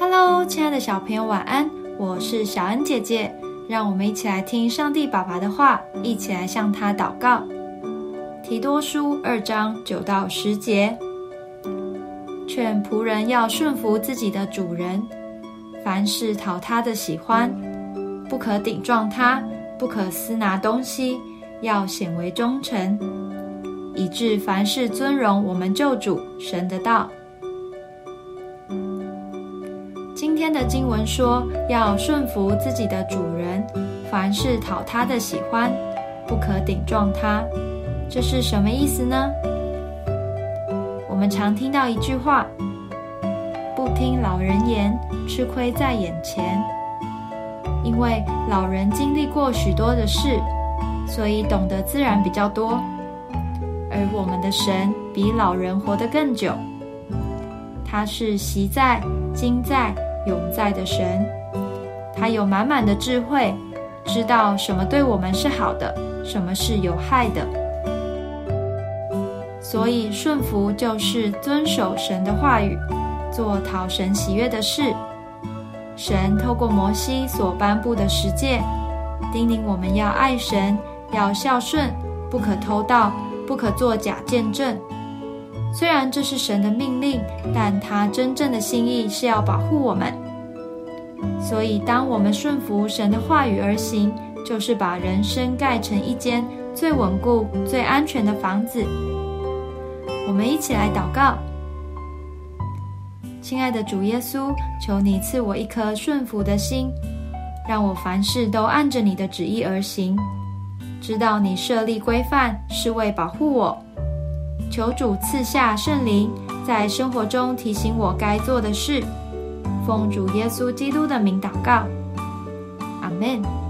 Hello，亲爱的小朋友，晚安！我是小恩姐姐，让我们一起来听上帝爸爸的话，一起来向他祷告。提多书二章九到十节，劝仆人要顺服自己的主人，凡事讨他的喜欢，不可顶撞他，不可私拿东西，要显为忠诚，以致凡事尊荣我们救主神的道。今天的经文说，要顺服自己的主人，凡事讨他的喜欢，不可顶撞他。这是什么意思呢？我们常听到一句话：“不听老人言，吃亏在眼前。”因为老人经历过许多的事，所以懂得自然比较多。而我们的神比老人活得更久，他是习在、今在。永在的神，他有满满的智慧，知道什么对我们是好的，什么是有害的。所以顺服就是遵守神的话语，做讨神喜悦的事。神透过摩西所颁布的十诫，叮咛我们要爱神，要孝顺，不可偷盗，不可作假见证。虽然这是神的命令，但他真正的心意是要保护我们。所以，当我们顺服神的话语而行，就是把人生盖成一间最稳固、最安全的房子。我们一起来祷告：亲爱的主耶稣，求你赐我一颗顺服的心，让我凡事都按着你的旨意而行。知道你设立规范是为保护我。求主赐下圣灵，在生活中提醒我该做的事。奉主耶稣基督的名祷告，阿门。